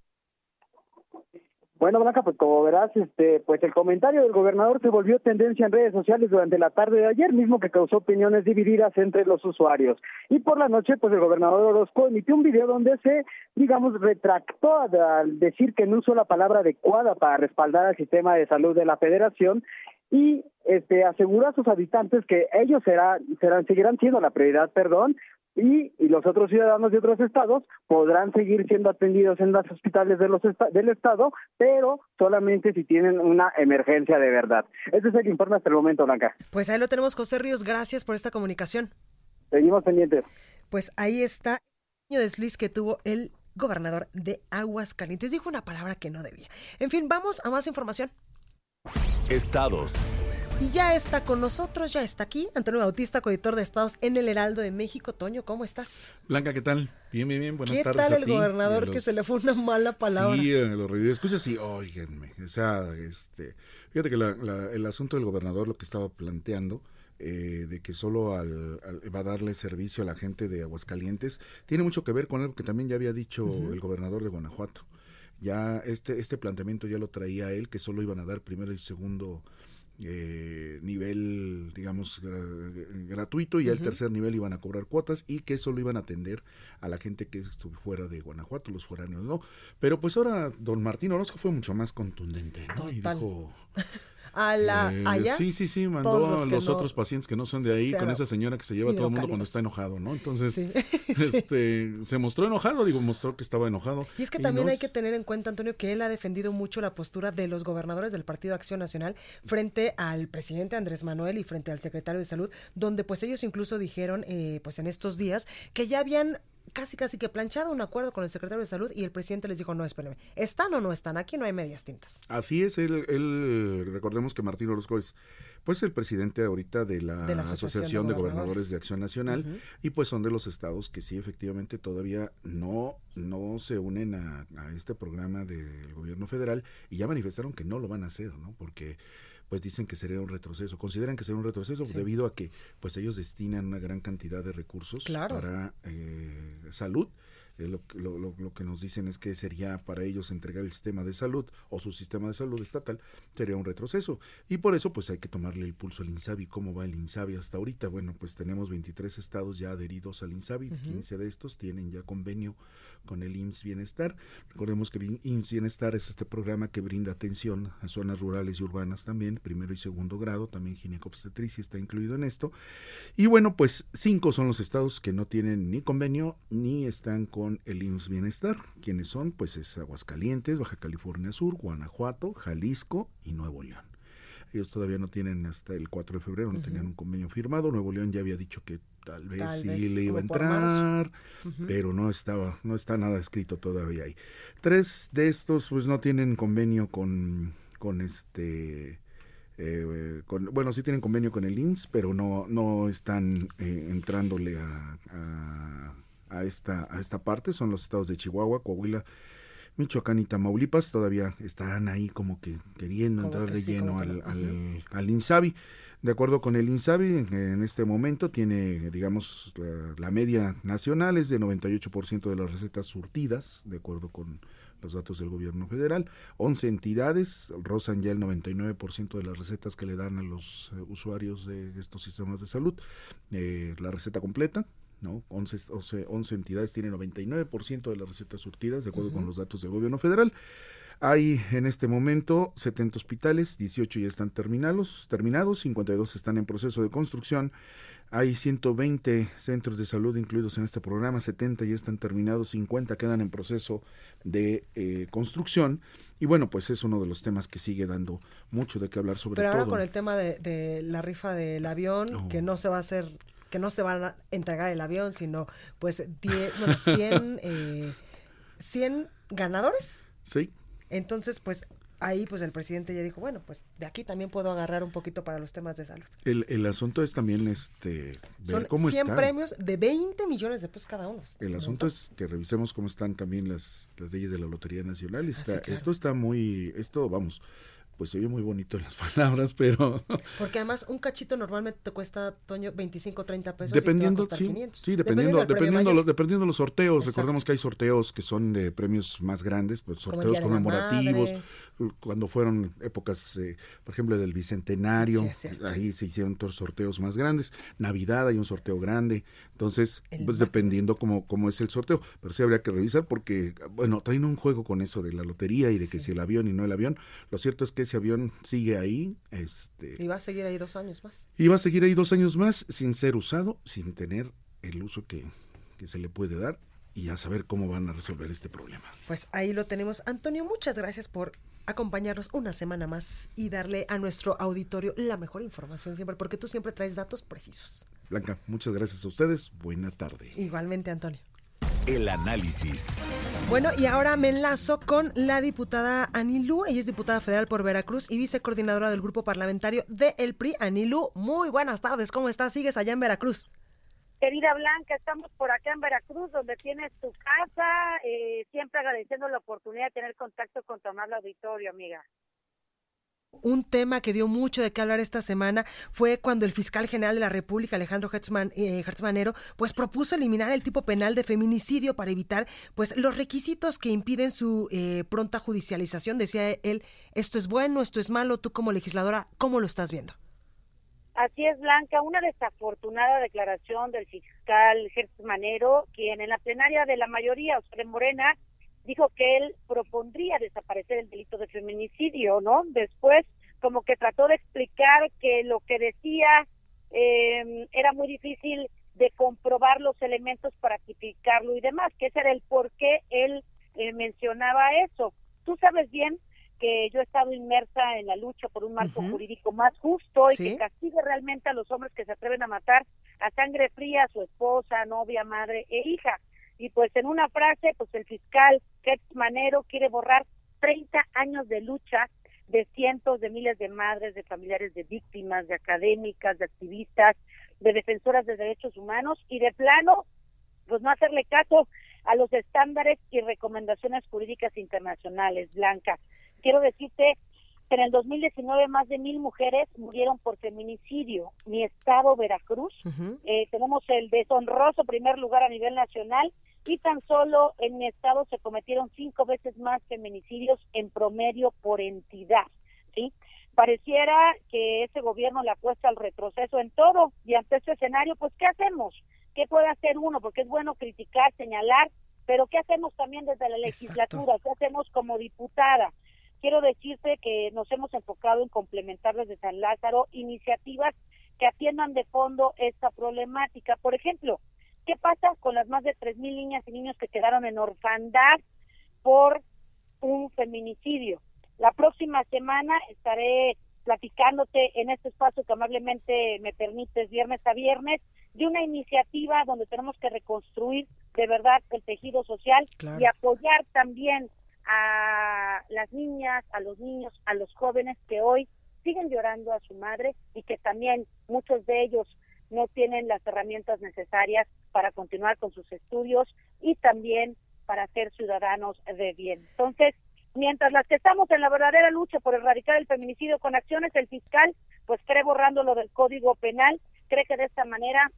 Bueno, Blanca, pues como verás, este, pues el comentario del gobernador se volvió tendencia en redes sociales durante la tarde de ayer, mismo que causó opiniones divididas entre los usuarios. Y por la noche, pues el gobernador Orozco emitió un video donde se, digamos, retractó al decir que no usó la palabra adecuada para respaldar al sistema de salud de la federación y este aseguró a sus habitantes que ellos serán, serán seguirán siendo la prioridad, perdón, y, y, los otros ciudadanos de otros estados podrán seguir siendo atendidos en los hospitales de los del estado, pero solamente si tienen una emergencia de verdad. Ese es el informe hasta el momento, Blanca. Pues ahí lo tenemos, José Ríos. Gracias por esta comunicación. Seguimos pendientes. Pues ahí está el desliz que tuvo el gobernador de Aguascalientes. Dijo una palabra que no debía. En fin, vamos a más información. Estados. Y ya está con nosotros, ya está aquí, Antonio Bautista, coeditor de Estados en el Heraldo de México. Toño, ¿cómo estás? Blanca, ¿qué tal? Bien, bien, bien, buenas ¿Qué tardes. ¿Qué tal el gobernador que se le fue una mala palabra? Sí, los escuchas sí, óiganme. O sea, este, fíjate que la, la, el asunto del gobernador, lo que estaba planteando, eh, de que solo al, al, va a darle servicio a la gente de Aguascalientes, tiene mucho que ver con algo que también ya había dicho uh -huh. el gobernador de Guanajuato. Ya este, este planteamiento ya lo traía él, que solo iban a dar primero y segundo eh, nivel, digamos, gra gratuito y uh -huh. al tercer nivel iban a cobrar cuotas y que solo iban a atender a la gente que estuvo fuera de Guanajuato, los foráneos, ¿no? Pero pues ahora don Martín Orozco fue mucho más contundente, ¿no? Y dijo... a la eh, allá. Sí, sí, sí, mandó los a los no otros pacientes que no son de ahí con esa señora que se lleva a todo el mundo cuando está enojado, ¿no? Entonces, sí. este se mostró enojado, digo, mostró que estaba enojado. Y es que y también nos... hay que tener en cuenta, Antonio, que él ha defendido mucho la postura de los gobernadores del Partido Acción Nacional frente al presidente Andrés Manuel y frente al secretario de Salud, donde pues ellos incluso dijeron, eh, pues en estos días, que ya habían casi casi que planchado un acuerdo con el secretario de salud y el presidente les dijo, no, espérenme, ¿están o no están? Aquí no hay medias tintas. Así es, él, él recordemos que Martín Orozco es pues el presidente ahorita de la, De la Asociación, Asociación de Gobernadores Gobernadores. de Acción Nacional y pues son de los estados que sí efectivamente todavía no, no se unen a, a este programa del gobierno federal y ya manifestaron que no lo van a hacer, ¿no? Porque pues dicen que sería un retroceso, consideran que sería un retroceso Sí. debido a que pues ellos destinan una gran cantidad de recursos Claro. para eh, salud. Eh, lo, que- lo- lo- lo que nos dicen es que sería para ellos entregar el sistema de salud o su sistema de salud estatal sería un retroceso y por eso pues hay que tomarle el pulso al INSABI. ¿Cómo va el INSABI hasta ahorita? Bueno, pues tenemos 23 estados ya adheridos al INSABI, 15 de estos tienen ya convenio con el IMSS Bienestar. Recordemos que IMSS Bienestar es este programa que brinda atención a zonas rurales y urbanas también, primero y segundo grado, también ginecobstetricia está incluido en esto. Y bueno, pues cinco son los estados que no tienen ni convenio ni están con el IMSS Bienestar. ¿Quiénes son? Pues es Aguascalientes, Baja California Sur, Guanajuato, Jalisco y Nuevo León. Ellos todavía no tienen hasta el 4 de febrero, no tenían un convenio firmado. Nuevo León ya había dicho que tal vez Tal sí vez le iba a entrar, pero no estaba, no está nada escrito todavía ahí. Tres de estos pues no tienen convenio con, con este eh, con- bueno, sí tienen convenio con el IMSS, pero no, no están eh, entrándole a, a- a esta, a esta parte. Son los estados de Chihuahua, Coahuila, Michoacán y Tamaulipas. Todavía están ahí como que queriendo Como entrar que de sí, lleno que al, al, INSABI. De acuerdo con el INSABI, en, en este momento tiene, digamos, la, la media nacional es de 98% de las recetas surtidas, de acuerdo con los datos del gobierno federal. 11 entidades rozan ya el 99% de las recetas que le dan a los eh, usuarios de estos sistemas de salud. Eh, la receta completa, ¿no? 11, 11, 11 entidades tienen 99% de las recetas surtidas, de acuerdo con los datos del gobierno federal. Hay en este momento 70 hospitales, 18 ya están terminados, terminados 52 están en proceso de construcción. Hay 120 centros de salud incluidos en este programa, 70 ya están terminados, 50 quedan en proceso de eh, construcción. Y bueno, pues es uno de los temas que sigue dando mucho de qué hablar sobre Pero ahora todo. con el tema de, de la rifa del avión, que no se va a hacer, que no se van a entregar el avión, sino pues 10, bueno, 100, eh, 100 ganadores. Sí, Entonces, pues ahí pues el presidente ya dijo, bueno, pues de aquí también puedo agarrar un poquito para los temas de salud. el, el asunto es también este ver Son cómo 100 están. premios de 20 millones de pesos cada uno. El asunto es que revisemos cómo están también las, las leyes de la Lotería Nacional. Está, sí, claro. Esto está muy, esto vamos, pues se oye muy bonito en las palabras, pero Porque además un cachito normalmente te cuesta, Toño, 25, 30 pesos. y te va a dependiendo, sí, 500. sí, dependiendo, dependiendo, mayor. lo- dependiendo de los sorteos. Exacto. Recordemos que hay sorteos que son de premios más grandes, pues sorteos conmemorativos, cuando fueron épocas, eh, por ejemplo, del bicentenario, Sí, ahí se hicieron otros sorteos más grandes. Navidad hay un sorteo grande, entonces, El pues dependiendo cómo, cómo es el sorteo, pero sí habría que revisar porque, bueno, traen un juego con eso de la lotería y de que Sí. si el avión y no el avión. Lo cierto es que ese avión sigue ahí, este, Y va a seguir ahí dos años más. y va a seguir ahí dos años más sin ser usado, sin tener el uso que, que se le puede dar y a saber cómo van a resolver este problema. Pues ahí lo tenemos. Antonio, muchas gracias por acompañarnos una semana más y darle a nuestro auditorio la mejor información siempre, porque tú siempre traes datos precisos. Blanca, muchas gracias a ustedes. Buena tarde. Igualmente, Antonio. El análisis. Bueno, y ahora me enlazo con la diputada Anilú. Ella es diputada federal por Veracruz y vicecoordinadora del grupo parlamentario de El PRI. Anilú, muy buenas tardes. ¿Cómo estás? ¿Sigues allá en Veracruz? Querida Blanca, estamos por acá en Veracruz, donde tienes tu casa, eh, siempre agradeciendo la oportunidad de tener contacto con tu amable auditorio, amiga. Un tema que dio mucho de qué hablar esta semana fue cuando el fiscal general de la República, Alejandro Hertzman, eh, Hertzmanero, pues propuso eliminar el tipo penal de feminicidio para evitar pues los requisitos que impiden su eh, pronta judicialización. Decía él, esto es bueno, esto es malo, tú como legisladora, ¿cómo lo estás viendo? Así es, Blanca, una desafortunada declaración del fiscal Gertz Manero, quien en la plenaria de la mayoría, o sea, de Morena, dijo que él propondría desaparecer el delito de feminicidio, ¿no? Después, como que trató de explicar que lo que decía eh, era muy difícil de comprobar los elementos para tipificarlo y demás, que ese era el por qué él eh, mencionaba eso. Tú sabes bien que yo he estado inmersa en la lucha por un marco jurídico más justo y Sí. que castigue realmente a los hombres que se atreven a matar a sangre fría a su esposa, novia, madre e hija. Y pues en una frase, pues el fiscal Gertz Manero quiere borrar 30 años de lucha de cientos de miles de madres, de familiares de víctimas, de académicas, de activistas, de defensoras de derechos humanos y de plano, pues no hacerle caso a los estándares y recomendaciones jurídicas internacionales, Blanca. Quiero decirte que en el 2019 más de mil mujeres murieron por feminicidio. Mi estado, Veracruz, eh, tenemos el deshonroso primer lugar a nivel nacional y tan solo en mi estado se cometieron cinco veces más feminicidios en promedio por entidad, ¿sí? Pareciera que ese gobierno le apuesta al retroceso en todo y ante este escenario, pues, ¿qué hacemos? ¿Qué puede hacer uno? Porque es bueno criticar, señalar, pero ¿qué hacemos también desde la legislatura? ¿Qué hacemos como diputada? Quiero decirte que nos hemos enfocado en complementar desde San Lázaro iniciativas que atiendan de fondo esta problemática. Por ejemplo, ¿qué pasa con las más de 3.000 niñas y niños que quedaron en orfandad por un feminicidio? La próxima semana estaré platicándote en este espacio que amablemente me permites viernes a viernes de una iniciativa donde tenemos que reconstruir de verdad el tejido social y apoyar también a las niñas, a los niños, a los jóvenes que hoy siguen llorando a su madre y que también muchos de ellos no tienen las herramientas necesarias para continuar con sus estudios y también para ser ciudadanos de bien. Entonces, mientras las que estamos en la verdadera lucha por erradicar el feminicidio con acciones, el fiscal pues cree borrando lo del Código Penal, cree que de esta manera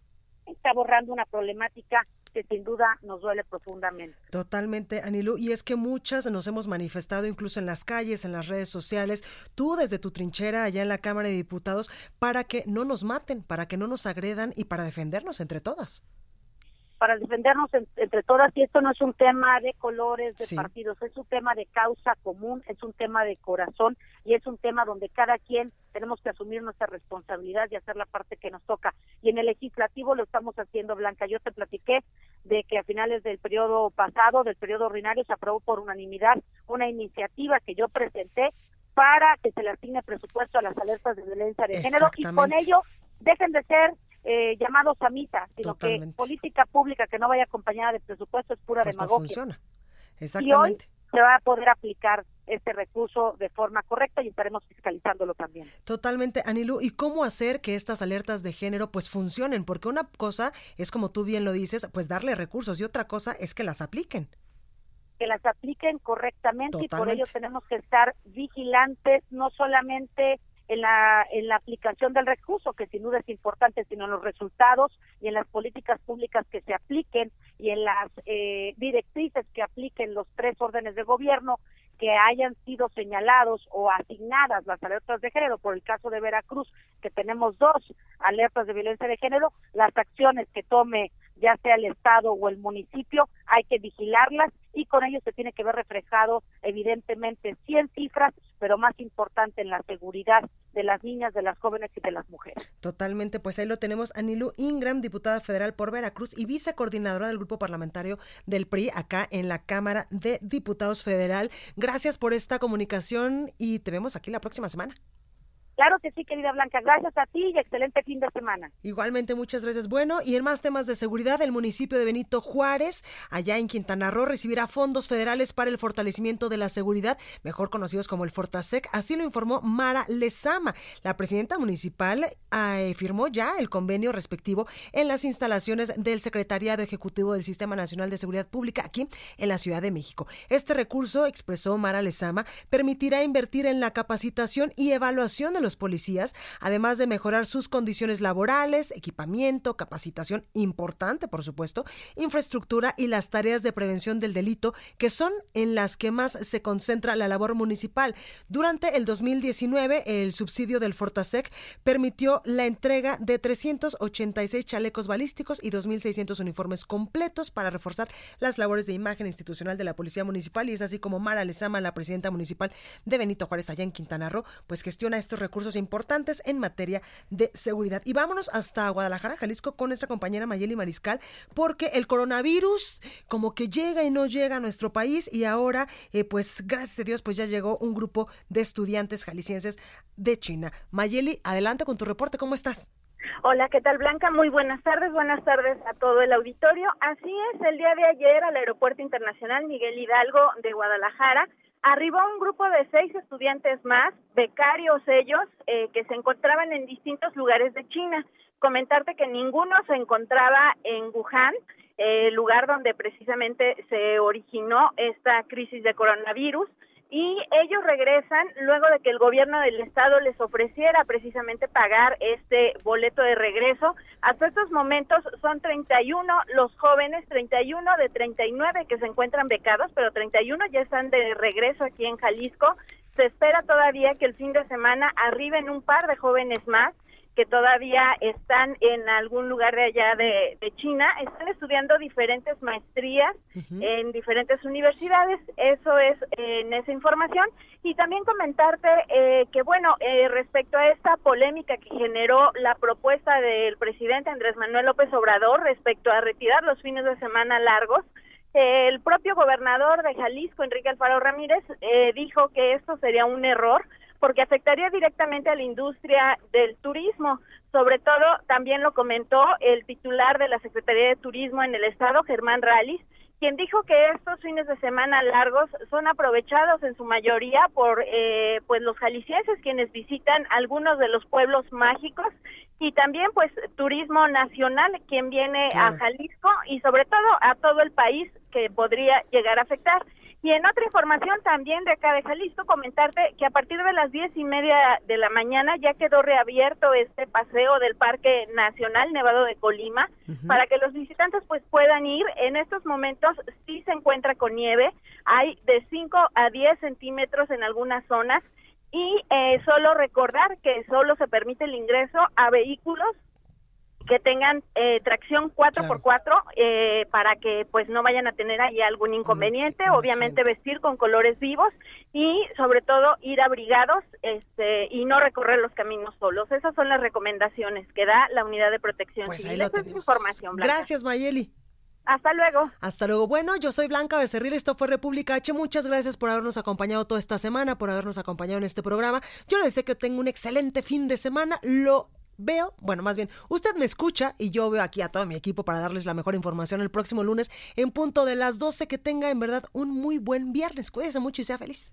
está borrando una problemática que sin duda nos duele profundamente. Totalmente, Anilu. Y es que muchas nos hemos manifestado incluso en las calles, en las redes sociales, tú desde tu trinchera allá en la Cámara de Diputados, para que no nos maten, para que no nos agredan y para defendernos entre todas para defendernos entre todas y esto no es un tema de colores, de partidos, es un tema de causa común, es un tema de corazón y es un tema donde cada quien tenemos que asumir nuestra responsabilidad y hacer la parte que nos toca. Y en el legislativo lo estamos haciendo, Blanca. Yo te platiqué de que a finales del periodo pasado, del periodo ordinario, se aprobó por unanimidad una iniciativa que yo presenté para que se le asigne presupuesto a las alertas de violencia de género y con ello dejen de ser eh, llamados a sino que política pública que no vaya acompañada de presupuesto es pura pues demagogia. funciona. Exactamente. Y hoy se va a poder aplicar este recurso de forma correcta y estaremos fiscalizándolo también. Totalmente, Anilu. ¿Y cómo hacer que estas alertas de género pues funcionen? Porque una cosa es, como tú bien lo dices, pues darle recursos y otra cosa es que las apliquen que las apliquen correctamente y por ello tenemos que estar vigilantes no solamente en la, en la aplicación del recurso, que sin duda es importante, sino en los resultados y en las políticas públicas que se apliquen y en las eh, directrices que apliquen los tres órdenes de gobierno que hayan sido señalados o asignadas las alertas de género, por el caso de Veracruz, que tenemos dos alertas de violencia de género, las acciones que tome ya sea el Estado o el municipio, hay que vigilarlas y con ello se tiene que ver reflejado evidentemente 100 cifras, pero más importante en la seguridad de las niñas, de las jóvenes y de las mujeres. Totalmente, pues ahí lo tenemos, Anilu Ingram, diputada federal por Veracruz y vicecoordinadora del grupo parlamentario del PRI acá en la Cámara de Diputados Federal. Gracias por esta comunicación y te vemos aquí la próxima semana. Claro que sí, querida Blanca. Gracias a ti y excelente fin de semana. Igualmente, muchas gracias. Bueno, y en más temas de seguridad, el municipio de Benito Juárez, allá en Quintana Roo, recibirá fondos federales para el fortalecimiento de la seguridad, mejor conocidos como el Fortasec. Así lo informó Mara Lezama. La presidenta municipal eh, firmó ya el convenio respectivo en las instalaciones del Secretariado Ejecutivo del Sistema Nacional de Seguridad Pública aquí en la Ciudad de México. Este recurso, expresó Mara Lezama, permitirá invertir en la capacitación y evaluación de los policías, además de mejorar sus condiciones laborales, equipamiento, capacitación importante, por supuesto, infraestructura y las tareas de prevención del delito, que son en las que más se concentra la labor municipal. Durante el 2019, el subsidio del Fortasec permitió la entrega de 386 chalecos balísticos y 2.600 uniformes completos para reforzar las labores de imagen institucional de la Policía Municipal y es así como Mara Lezama, la presidenta municipal de Benito Juárez allá en Quintana Roo, pues gestiona estos recursos recursos importantes en materia de seguridad. Y vámonos hasta Guadalajara, Jalisco, con nuestra compañera Mayeli Mariscal, porque el coronavirus como que llega y no llega a nuestro país y ahora, eh, pues gracias a Dios, pues ya llegó un grupo de estudiantes jaliscienses de China. Mayeli, adelante con tu reporte, ¿cómo estás? Hola, ¿qué tal Blanca? Muy buenas tardes, buenas tardes a todo el auditorio. Así es, el día de ayer al Aeropuerto Internacional Miguel Hidalgo de Guadalajara arribó un grupo de seis estudiantes más, becarios ellos, eh, que se encontraban en distintos lugares de China. Comentarte que ninguno se encontraba en Wuhan, el lugar donde precisamente se originó esta crisis de coronavirus y ellos regresan luego de que el gobierno del estado les ofreciera precisamente pagar este boleto de regreso. Hasta estos momentos son 31 los jóvenes, 31 de 39 que se encuentran becados, pero 31 ya están de regreso aquí en Jalisco. Se espera todavía que el fin de semana arriben un par de jóvenes más que todavía están en algún lugar de allá de, China, están estudiando diferentes maestrías en diferentes universidades, eso es en esa información. Y también comentarte eh, que, bueno, eh, respecto a esta polémica que generó la propuesta del presidente Andrés Manuel López Obrador respecto a retirar los fines de semana largos, el propio gobernador de Jalisco, Enrique Alfaro Ramírez, eh, dijo que esto sería un error porque afectaría directamente a la industria del turismo. Sobre todo, también lo comentó el titular de la Secretaría de Turismo en el Estado, Germán Rallis, quien dijo que estos fines de semana largos son aprovechados en su mayoría por eh, pues los jaliscienses quienes visitan algunos de los pueblos mágicos y también pues turismo nacional quien viene a Jalisco y sobre todo a todo el país que podría llegar a afectar. Y en otra información también de acá de Jalisco, comentarte que a partir de las diez y media de la mañana ya quedó reabierto este paseo del Parque Nacional Nevado de Colima para que los visitantes pues puedan ir. En estos momentos sí se encuentra con nieve, hay de 5 a 10 centímetros en algunas zonas. Y eh, solo recordar que solo se permite el ingreso a vehículos que tengan eh, tracción 4x4 eh, para que pues no vayan a tener ahí algún inconveniente, obviamente vestir con colores vivos y sobre todo ir abrigados este y no recorrer los caminos solos. Esas son las recomendaciones que da la Unidad de Protección pues Civil. Esa es información, Gracias, Mayeli. Hasta luego. Hasta luego. Bueno, yo soy Blanca Becerril, esto fue República H. Muchas gracias por habernos acompañado toda esta semana, por habernos acompañado en este programa. Yo les deseo que tenga un excelente fin de semana. Lo veo, bueno, más bien, usted me escucha y yo veo aquí a todo mi equipo para darles la mejor información el próximo lunes en punto de las 12. Que tenga en verdad un muy buen viernes. Cuídese mucho y sea feliz.